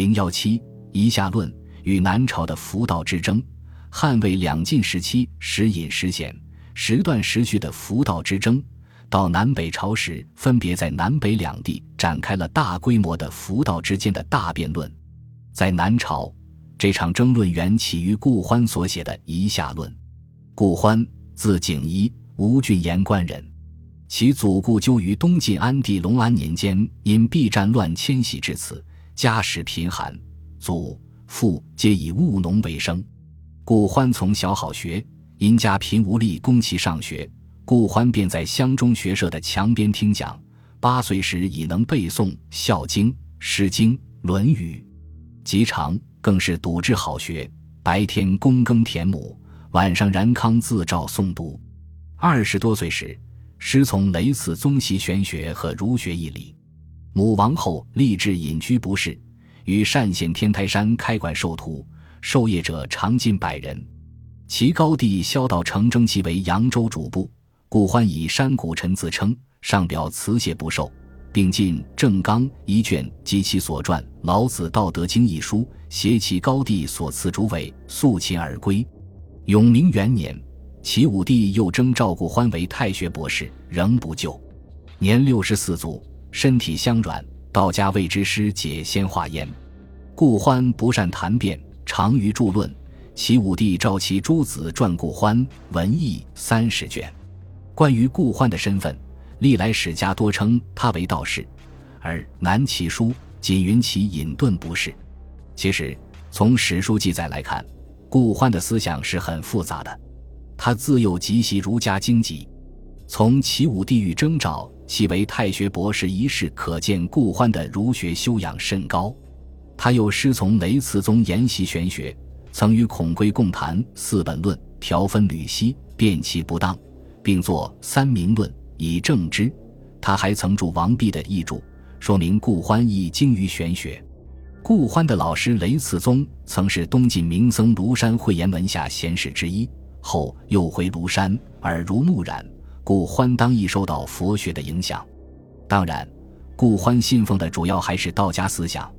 零幺七一下论与南朝的佛道之争，汉魏两晋时期时隐时显、时断时续的佛道之争，到南北朝时，分别在南北两地展开了大规模的佛道之间的大辩论。在南朝，这场争论缘起于顾欢所写的《夷夏论》。顾欢，字景仪，吴郡盐官人，其祖故究于东晋安帝隆安年间，因避战乱迁徙至此。家世贫寒，祖父皆以务农为生。顾欢从小好学，因家贫无力供其上学，顾欢便在乡中学社的墙边听讲。八岁时已能背诵《孝经》《诗经》《论语》，及长更是笃志好学，白天躬耕田亩，晚上燃糠自照诵读。二十多岁时，师从雷次宗习玄学和儒学义理。母王后，立志隐居不仕，于单县天台山开馆授徒，授业者常近百人。其高弟萧道成征其为扬州主簿，故欢以山谷臣自称，上表辞谢不受，并进正纲一卷及其所传《老子道德经》一书，携其高弟所赐诸位，肃秦而归。永明元年，齐武帝又征赵顾欢为太学博士，仍不就，年六十四卒。身体相软，道家谓之师解先化焉。顾欢不善谈辩，长于著论。齐武帝召其诸子传顾欢，文艺三十卷。关于顾欢的身份，历来史家多称他为道士，而南齐书仅云其隐遁不是。其实，从史书记载来看，顾欢的思想是很复杂的。他自幼极习儒家经籍，从齐武帝欲征召。其为太学博士一事，可见顾欢的儒学修养甚高。他又师从雷次宗研习玄学，曾与孔圭共谈《四本论》，条分缕析，辨其不当，并作《三明论》以正之。他还曾著王弼的译著，说明顾欢亦精于玄学。顾欢的老师雷次宗曾是东晋名僧庐山慧严门下贤士之一，后又回庐山，耳濡目染。顾欢当亦受到佛学的影响，当然，顾欢信奉的主要还是道家思想。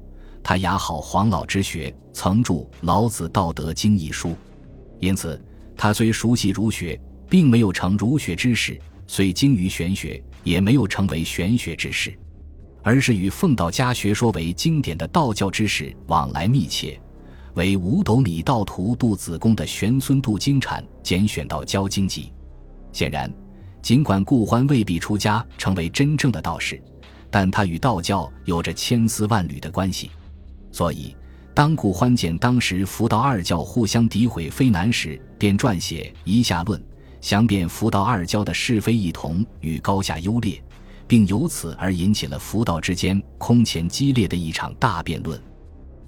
他雅好黄老之学，曾著《老子道德经》一书，因此他虽熟悉儒学，并没有成儒学之士；虽精于玄学，也没有成为玄学之士，而是与奉道家学说为经典的道教之士往来密切，为五斗米道徒杜子贡的玄孙杜经产拣选到教经籍。显然。尽管顾欢未必出家成为真正的道士，但他与道教有着千丝万缕的关系。所以，当顾欢见当时佛道二教互相诋毁非难时，便撰写《夷夏论》，详辩佛道二教的是非异同与高下优劣，并由此而引起了佛道之间空前激烈的一场大辩论。《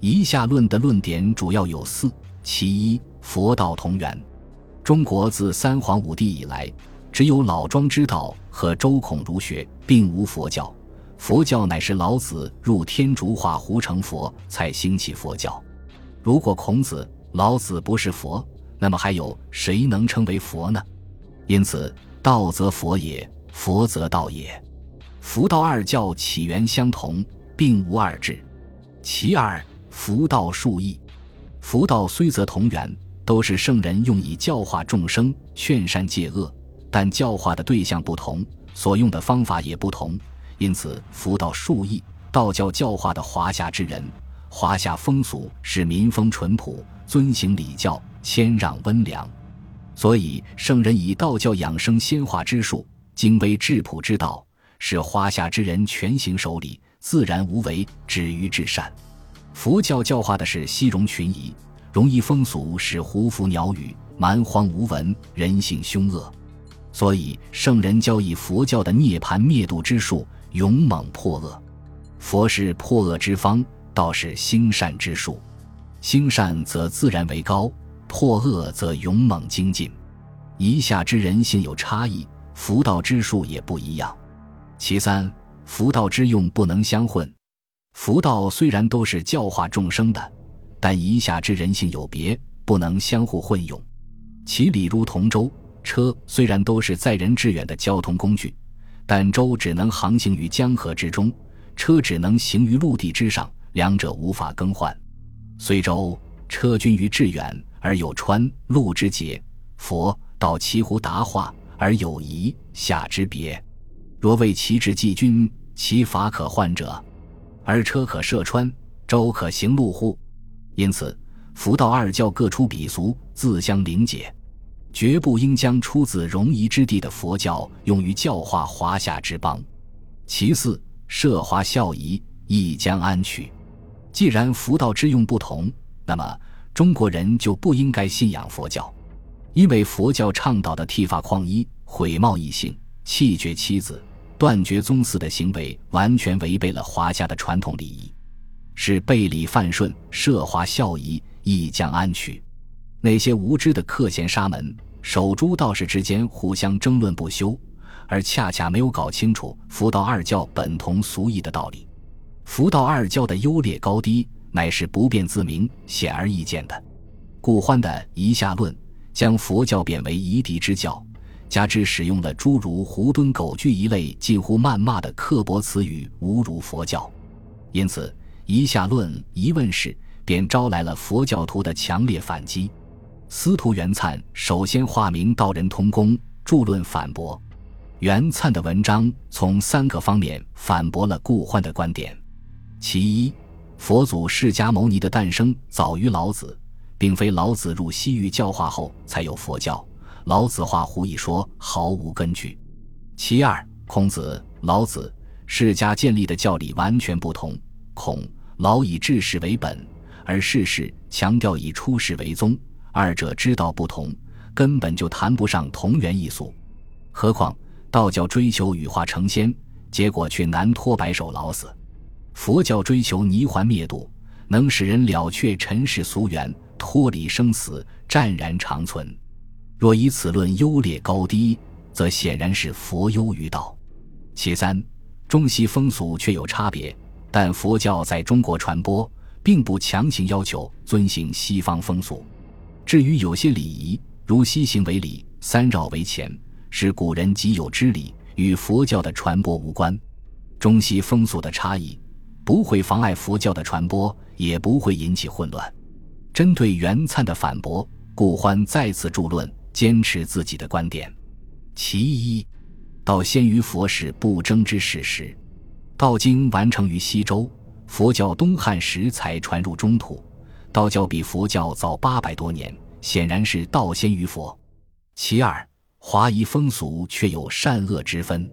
夷夏论》的论点主要有四：其一，佛道同源。中国自三皇五帝以来。只有老庄之道和周孔儒学，并无佛教。佛教乃是老子入天竺化胡成佛才兴起佛教。如果孔子、老子不是佛，那么还有谁能称为佛呢？因此，道则佛也，佛则道也。佛道二教起源相同，并无二致。其二，佛道数异。佛道虽则同源，都是圣人用以教化众生、劝善戒恶。但教化的对象不同，所用的方法也不同，因此佛道数异。道教教化的华夏之人，华夏风俗是民风淳朴，遵行礼教，谦让温良，所以圣人以道教养生先化之术，精微质朴之道，使华夏之人全行守礼，自然无为，止于至善。佛教教化的是西戎群夷，容易风俗是胡服鸟语，蛮荒无闻，人性凶恶。所以，圣人教以佛教的涅槃灭度之术，勇猛破恶。佛是破恶之方，道是兴善之术。兴善则自然为高，破恶则勇猛精进。以下之人性有差异，佛道之术也不一样。其三，佛道之用不能相混。佛道虽然都是教化众生的，但以下之人性有别，不能相互混用。其理如同舟。车虽然都是载人致远的交通工具，但舟只能航行于江河之中，车只能行于陆地之上，两者无法更换。虽舟车均于致远而有川路之节，佛道其乎达化而有夷夏之别。若为其之济君，其法可换者，而车可涉川，舟可行路乎？因此，佛道二教各出鄙俗，自相凌解，绝不应将出自戎夷之地的佛教用于教化华夏之邦。其四，涉华孝仪，亦将安取？既然佛道之用不同，那么中国人就不应该信仰佛教，因为佛教倡导的剃发旷衣、毁貌异性、弃绝妻子、断绝宗祠的行为，完全违背了华夏的传统礼仪。是背礼犯顺，涉华孝仪，亦将安取？那些无知的克贤沙门、守株道士之间互相争论不休，而恰恰没有搞清楚佛道二教本同俗异的道理。佛道二教的优劣高低，乃是不辩自明、显而易见的。顾欢的《一下论》将佛教贬为夷狄之教，加之使用了诸如“狐蹲狗屦”一类近乎谩骂的刻薄词语，侮辱佛教，因此。一下论一问世，便招来了佛教徒的强烈反击。司徒元粲首先化名道人通公，著论反驳。元粲的文章从三个方面反驳了顾欢的观点：其一，佛祖释迦牟尼的诞生早于老子，并非老子入西域教化后才有佛教，老子画胡一说毫无根据；其二，孔子、老子、释迦建立的教理完全不同。孔老以治世为本，而世事强调以出世为宗，二者之道不同，根本就谈不上同源异俗。何况道教追求羽化成仙，结果却难脱白首老死；佛教追求泥环灭度，能使人了却尘世俗缘，脱离生死，湛然长存。若以此论优劣高低，则显然是佛优于道。其三，中西风俗却有差别。但佛教在中国传播，并不强行要求遵行西方风俗。至于有些礼仪，如西行为礼、三绕为前，是古人既有之礼，与佛教的传播无关。中西风俗的差异，不会妨碍佛教的传播，也不会引起混乱。针对元粲的反驳，顾欢再次著论，坚持自己的观点。其一，道先于佛是不争之事实。道经完成于西周，佛教东汉时才传入中土。道教比佛教早八百多年，显然是道先于佛。其二，华夷风俗却有善恶之分，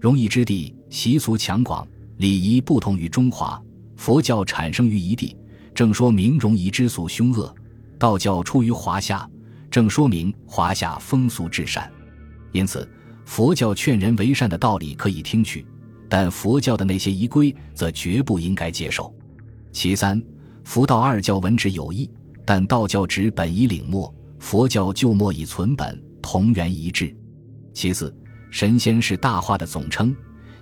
容易之地习俗强广，礼仪不同于中华。佛教产生于夷地，正说明容夷之俗凶恶；道教出于华夏，正说明华夏风俗至善。因此，佛教劝人为善的道理可以听取。但佛教的那些仪规则绝不应该接受。其三，佛道二教文旨有异，但道教指本以领末，佛教旧末以存本，同源一致。其次，神仙是大化的总称，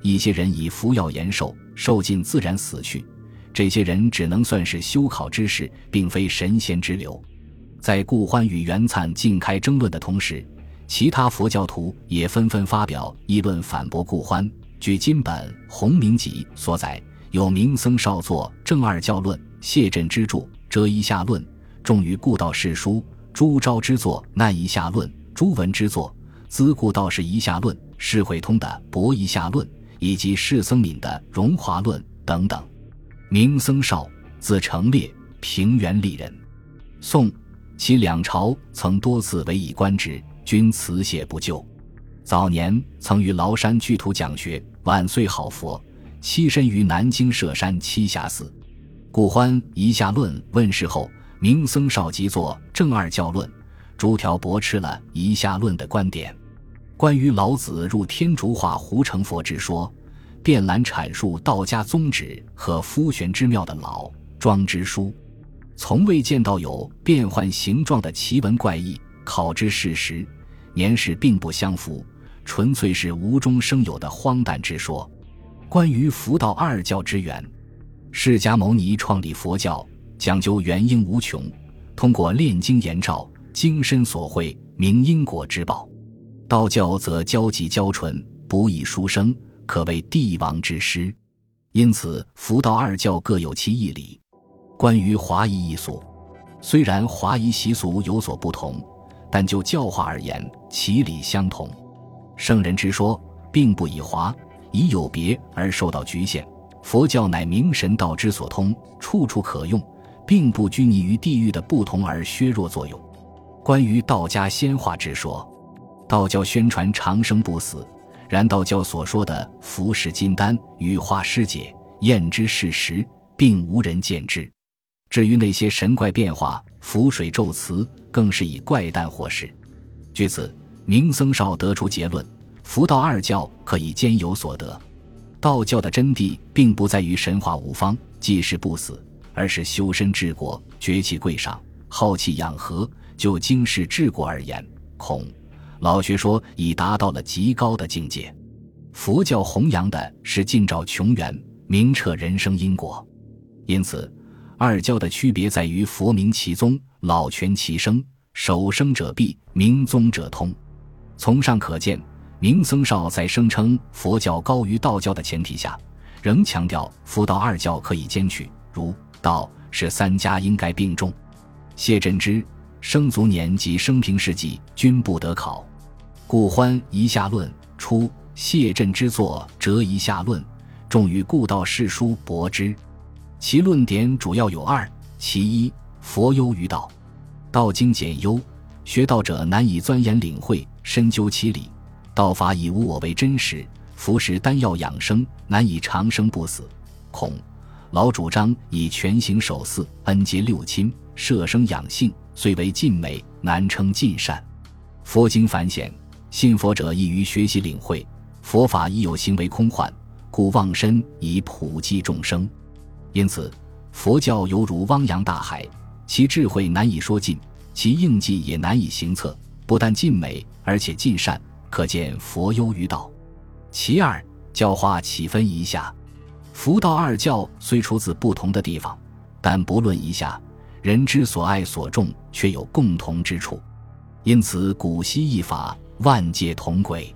一些人以服药延寿，寿尽自然死去，这些人只能算是修考之士，并非神仙之流。在顾欢与袁粲尽开争论的同时，其他佛教徒也纷纷发表议论反驳顾欢。据金本《洪明集》所载，有明僧少作《正二教论》，谢震之著《遮一下论》，重于故道士书；朱昭之作《难一下论》，朱文之作《资故道士一下论》，释慧通的《博一下论》，以及释僧敏的《荣华论》等等。明僧少，字成烈，平原丽人。宋，其两朝曾多次委以官职，均辞谢不就。早年曾于崂山居图讲学，晚岁好佛，栖身于南京舍山栖霞寺。顾欢《一下论》问世后，明僧少即作《正二教论》，逐条驳斥了《一下论》的观点。关于老子入天竺化胡成佛之说，遍览阐述道家宗旨和夫玄之妙的老庄之书，从未见到有变换形状的奇闻怪异。考之事实，年事并不相符。纯粹是无中生有的荒诞之说。关于佛道二教之源，释迦牟尼创立佛教讲究原因无穷，通过炼经研照，精深所会，明因果之报；道教则交际交纯，不以书生，可谓帝王之师。因此佛道二教各有其义理。关于华夷一俗，虽然华夷习俗有所不同，但就教化而言，其理相同。圣人之说，并不以华夷有别而受到局限。佛教乃明神道之所通，处处可用，并不拘泥于地域的不同而削弱作用。关于道家仙化之说，道教宣传长生不死，然道教所说的服食金丹、羽化尸解、验之事实，并无人见之。至于那些神怪变化、浮水咒词，更是以怪诞惑事。据此，明僧少得出结论：佛道二教可以兼有所得。道教的真谛并不在于神话无方、济世不死，而是修身治国、绝气贵上、好气养和。就经世治国而言，孔老学说已达到了极高的境界。佛教弘扬的是尽照穷源、明彻人生因果。因此，二教的区别在于佛明其宗，老全其生，守生者必，明宗者通。从上可见。明僧少在声称佛教高于道教的前提下，仍强调佛道二教可以兼取，如道是三家应该并重。谢振之生卒年及生平事迹均不得考。故欢《遗下论》出谢振之作《折遗下论》，重于故道世书博之。其论点主要有二：其一，佛优于道，道经简优，学道者难以钻研领会，深究其理。道法以无我为真实，服食丹药养生，难以长生不死。恐老主张以全行守四，恩结六亲，舍生养性，虽为尽美，难称尽善。佛经繁显，信佛者易于学习领会，佛法亦有行为空幻，故忘身以普济众生。因此，佛教犹如汪洋大海，其智慧难以说尽，其应计也难以行测。不但尽美，而且尽善。可见佛优于道。其二，教化起分一下，佛道二教虽出自不同的地方，但不论一下，人之所爱所重却有共同之处。因此，古稀一法，万界同轨。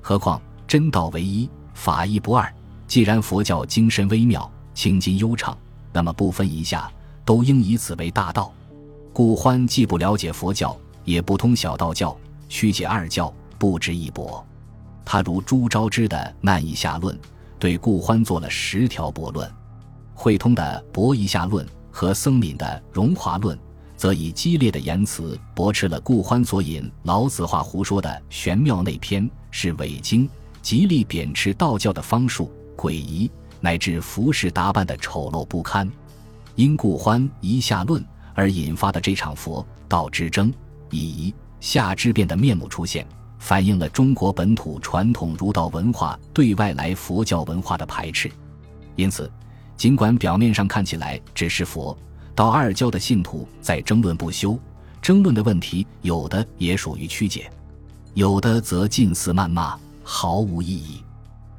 何况真道唯一，法亦不二。既然佛教精神微妙，清净悠长，那么不分一下，都应以此为大道。故欢既不了解佛教，也不通小道教，曲解二教。不值一驳。他如朱昭之的《难以下论》，对顾欢做了十条驳论；慧通的《博一下论》和僧敏的《荣华论》，则以激烈的言辞驳斥了顾欢所引老子话胡说的玄妙内篇，是伪经，极力贬斥道教的方术诡异，乃至服饰打扮的丑陋不堪。因顾欢一下论而引发的这场佛道之争，以下之变的面目出现。反映了中国本土传统儒道文化对外来佛教文化的排斥，因此，尽管表面上看起来只是佛道二教的信徒在争论不休，争论的问题有的也属于曲解，有的则近似谩骂，毫无意义，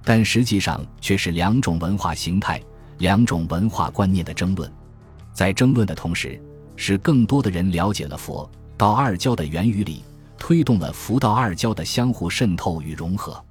但实际上却是两种文化形态、两种文化观念的争论。在争论的同时，使更多的人了解了佛道二教的源与理。推动了佛道二教的相互渗透与融合。